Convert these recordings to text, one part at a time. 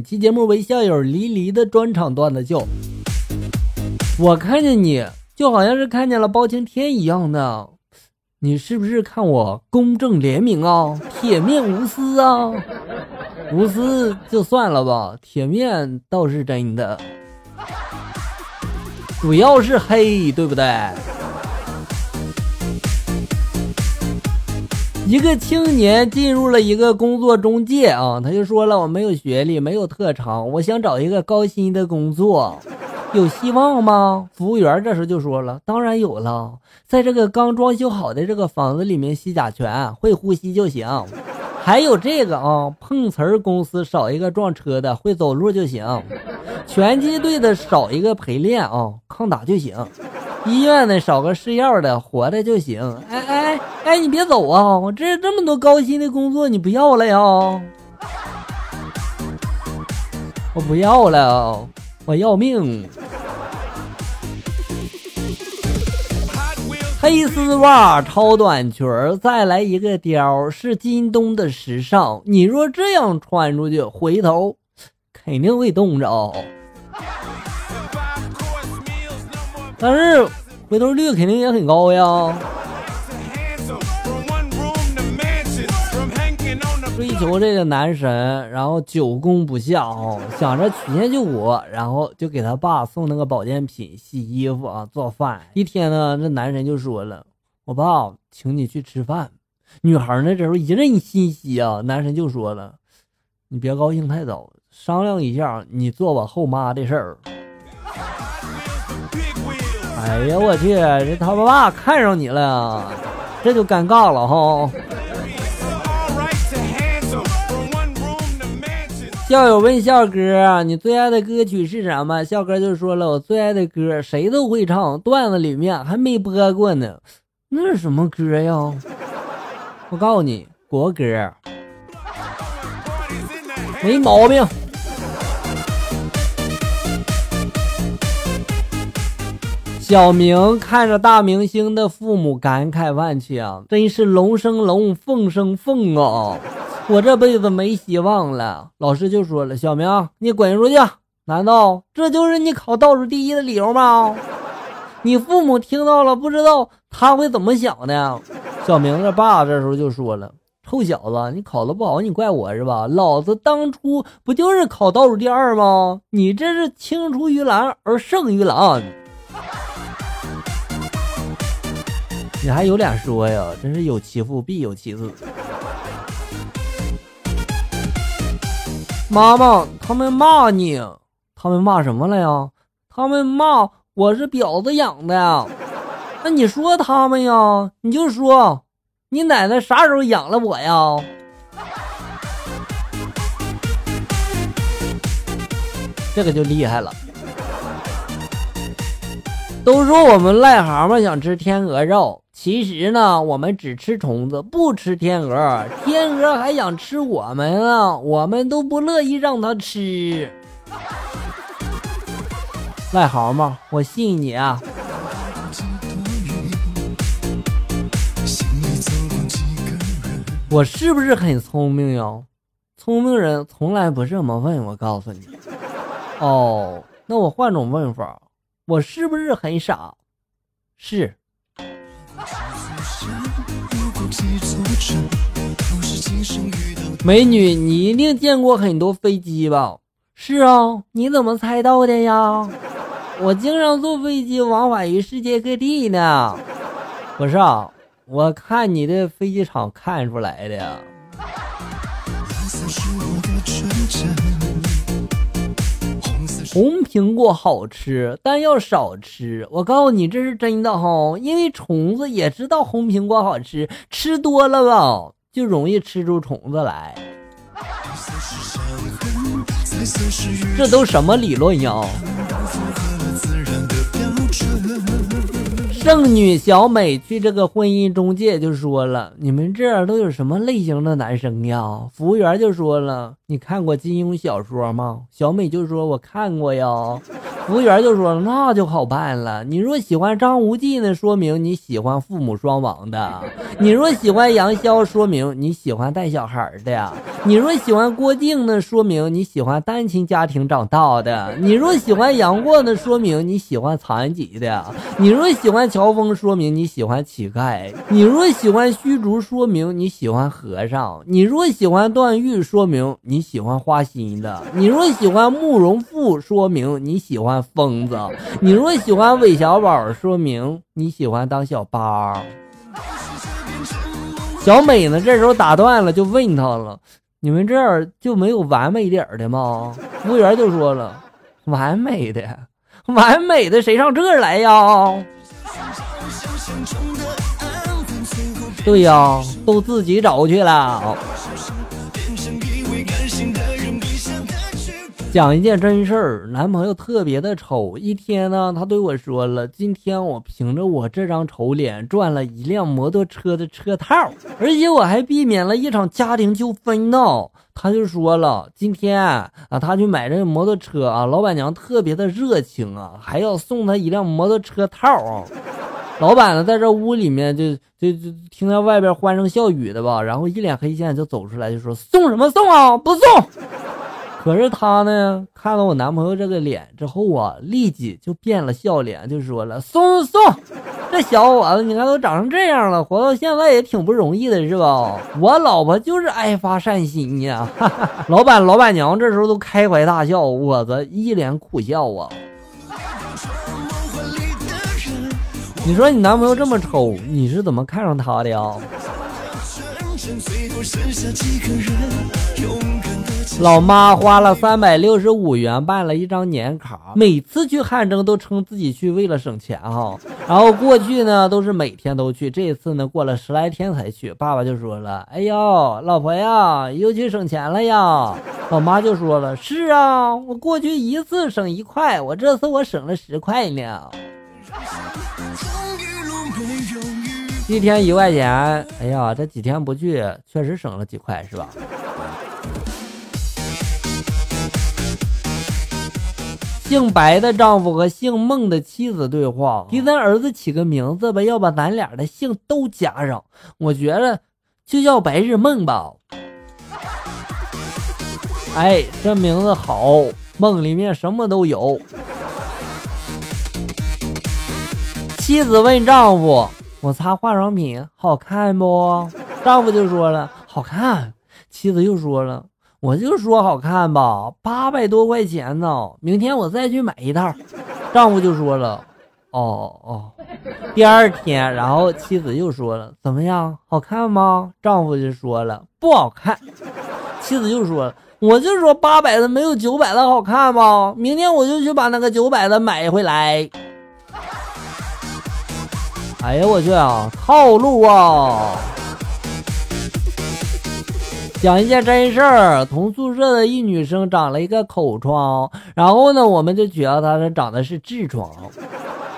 本期节目为校友黎黎的专场段子秀。我看见你就好像是看见了包青天一样的，你是不是看我公正廉明啊，铁面无私啊？无私就算了吧，铁面倒是真的，主要是黑，对不对？一个青年进入了一个工作中介啊，他就说了：“我没有学历，没有特长，我想找一个高薪的工作，有希望吗？”服务员这时候就说了：“当然有了，在这个刚装修好的这个房子里面吸甲醛，会呼吸就行。还有这个啊，碰瓷儿公司少一个撞车的，会走路就行。拳击队的少一个陪练啊，抗打就行。医院的少个试药的，活着就行。哎哎。”哎，你别走啊！我这这么多高薪的工作，你不要了呀？我不要了，我要命！黑丝袜、超短裙儿，再来一个貂，是今冬的时尚。你若这样穿出去，回头肯定会冻着。但是回头率肯定也很高呀。追求这个男神，然后久攻不下啊，想着曲线救国，然后就给他爸送那个保健品、洗衣服啊、做饭。一天呢，这男神就说了：“我爸请你去吃饭。”女孩呢这时候一阵欣喜啊，男神就说了：“你别高兴太早，商量一下你做我后妈的事儿。”哎呀，我去，这他爸看上你了，这就尴尬了哈。校友问笑哥：“你最爱的歌曲是什么？”笑哥就说了：“我最爱的歌谁都会唱，段子里面还没播过呢。那是什么歌呀？我告诉你，国歌，没毛病。”小明看着大明星的父母，感慨万千啊，真是龙生龙，凤生凤啊！我这辈子没希望了，老师就说了：“小明，你滚出去！难道这就是你考倒数第一的理由吗？”你父母听到了，不知道他会怎么想的。小明的爸这时候就说了：“臭小子，你考的不好，你怪我是吧？老子当初不就是考倒数第二吗？你这是青出于蓝而胜于蓝，你还有脸说呀？真是有其父必有其子。”妈妈，他们骂你，他们骂什么了呀？他们骂我是婊子养的呀。那你说他们呀？你就说，你奶奶啥时候养了我呀？这个就厉害了。都说我们癞蛤蟆想吃天鹅肉。其实呢，我们只吃虫子，不吃天鹅。天鹅还想吃我们啊，我们都不乐意让它吃。癞蛤蟆，我信你啊！我是不是很聪明呀？聪明人从来不这么问，我告诉你。哦，那我换种问法，我是不是很傻？是。美女，你一定见过很多飞机吧？是啊，你怎么猜到的呀？我经常坐飞机往返于世界各地呢。不是啊，我看你的飞机场看出来的。红苹果好吃，但要少吃。我告诉你，这是真的哈，因为虫子也知道红苹果好吃，吃多了吧，就容易吃出虫子来。这都什么理论呀？剩女小美去这个婚姻中介就说了：“你们这儿都有什么类型的男生呀？”服务员就说了：“你看过金庸小说吗？”小美就说：“我看过呀。”服务员就说，那就好办了。你若喜欢张无忌呢，说明你喜欢父母双亡的；你若喜欢杨逍，说明你喜欢带小孩的；你若喜欢郭靖呢，说明你喜欢单亲家庭长大的；你若喜欢杨过呢，说明你喜欢残疾的；你若喜欢乔峰，说明你喜欢乞丐；你若喜欢虚竹，说明你喜欢和尚；你若喜欢段誉，说明你喜欢花心的；你若喜欢慕容复，说明你喜欢。疯子，你若喜欢韦小宝，说明你喜欢当小八。小美呢？这时候打断了，就问他了：“你们这儿就没有完美点的吗？”服务员就说了：“完美的，完美的，谁上这儿来呀？”对呀，都自己找去了。讲一件真事儿，男朋友特别的丑。一天呢，他对我说了：“今天我凭着我这张丑脸赚了一辆摩托车的车套，而且我还避免了一场家庭纠纷呢。”他就说了：“今天啊，他去买这个摩托车啊，老板娘特别的热情啊，还要送他一辆摩托车套啊。老板呢，在这屋里面就就就听到外边欢声笑语的吧，然后一脸黑线就走出来就说：送什么送啊？不送。”可是他呢，看到我男朋友这个脸之后啊，立即就变了笑脸，就说了：“送送，这小伙子，你看都长成这样了，活到现在也挺不容易的，是吧？我老婆就是爱发善心呀。”老板、老板娘这时候都开怀大笑，我则一脸苦笑啊。你说你男朋友这么丑，你是怎么看上他的呀？老妈花了三百六十五元办了一张年卡，每次去汗蒸都称自己去为了省钱哈。然后过去呢都是每天都去，这次呢过了十来天才去。爸爸就说了：“哎呦，老婆呀，又去省钱了呀。”老妈就说了：“是啊，我过去一次省一块，我这次我省了十块呢。”一天一块钱，哎呀，这几天不去，确实省了几块，是吧？姓白的丈夫和姓孟的妻子对话：给咱儿子起个名字吧，要把咱俩的姓都加上。我觉得就叫白日梦吧。哎，这名字好，梦里面什么都有。妻子问丈夫：“我擦化妆品好看不？”丈夫就说了：“好看。”妻子又说了。我就说好看吧，八百多块钱呢，明天我再去买一套。丈夫就说了，哦哦。第二天，然后妻子又说了，怎么样，好看吗？丈夫就说了，不好看。妻子又说了，我就说八百的没有九百的好看吗？明天我就去把那个九百的买回来。哎呀，我去啊，套路啊！讲一件真事儿，同宿舍的一女生长了一个口疮，然后呢，我们就觉得她是长的是痔疮，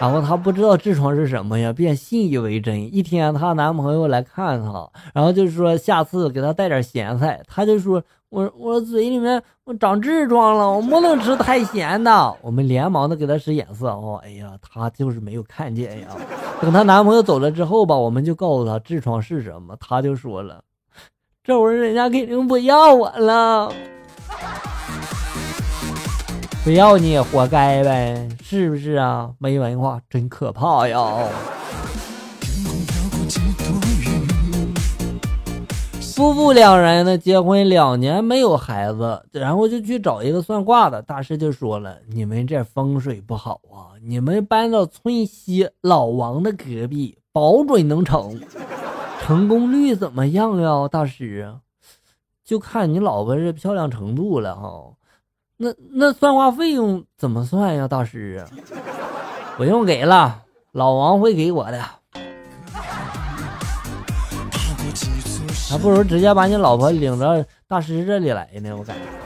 然后她不知道痔疮是什么呀，便信以为真。一天，她男朋友来看她，然后就说下次给她带点咸菜，她就说我我嘴里面我长痔疮了，我不能吃太咸的。我们连忙的给她使眼色，哦，哎呀，她就是没有看见呀。等她男朋友走了之后吧，我们就告诉她痔疮是什么，她就说了。这会儿人家肯定不要我了，不要你也活该呗，是不是啊？没文化真可怕呀！夫妇两人呢，结婚两年没有孩子，然后就去找一个算卦的大师，就说了：“你们这风水不好啊，你们搬到村西老王的隔壁，保准能成。”成功率怎么样呀，大师？就看你老婆这漂亮程度了哈。那那算卦费用怎么算呀，大师？不用给了，老王会给我的。还不如直接把你老婆领到大师这里来呢，我感觉。